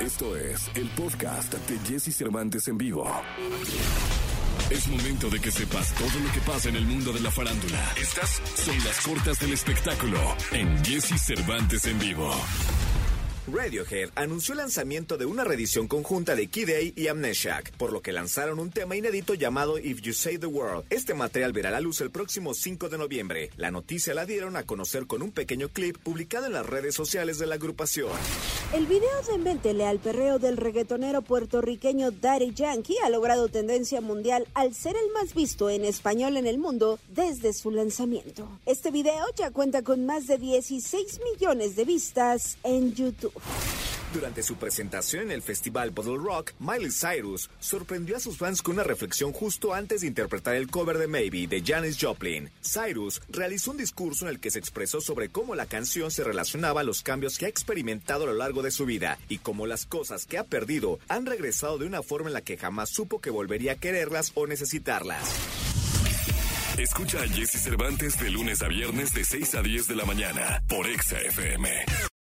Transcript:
Esto es el podcast de Jesse Cervantes en vivo. Es momento de que sepas todo lo que pasa en el mundo de la farándula. Estas son las cortas del espectáculo en Jesse Cervantes en vivo. Radiohead anunció el lanzamiento de una reedición conjunta de Kid A y Amnesiac, por lo que lanzaron un tema inédito llamado If You Say the World. Este material verá la luz el próximo 5 de noviembre. La noticia la dieron a conocer con un pequeño clip publicado en las redes sociales de la agrupación. El video de Méntele al perreo del reggaetonero puertorriqueño Daddy Yankee ha logrado tendencia mundial al ser el más visto en español en el mundo desde su lanzamiento. Este video ya cuenta con más de 16 millones de vistas en YouTube. Durante su presentación en el festival Bottle Rock, Miley Cyrus sorprendió a sus fans con una reflexión justo antes de interpretar el cover de Maybe de Janis Joplin. Cyrus realizó un discurso en el que se expresó sobre cómo la canción se relacionaba a los cambios que ha experimentado a lo largo de su vida y cómo las cosas que ha perdido han regresado de una forma en la que jamás supo que volvería a quererlas o necesitarlas. Escucha a Jesse Cervantes de lunes a viernes de 6 a 10 de la mañana por Exa FM.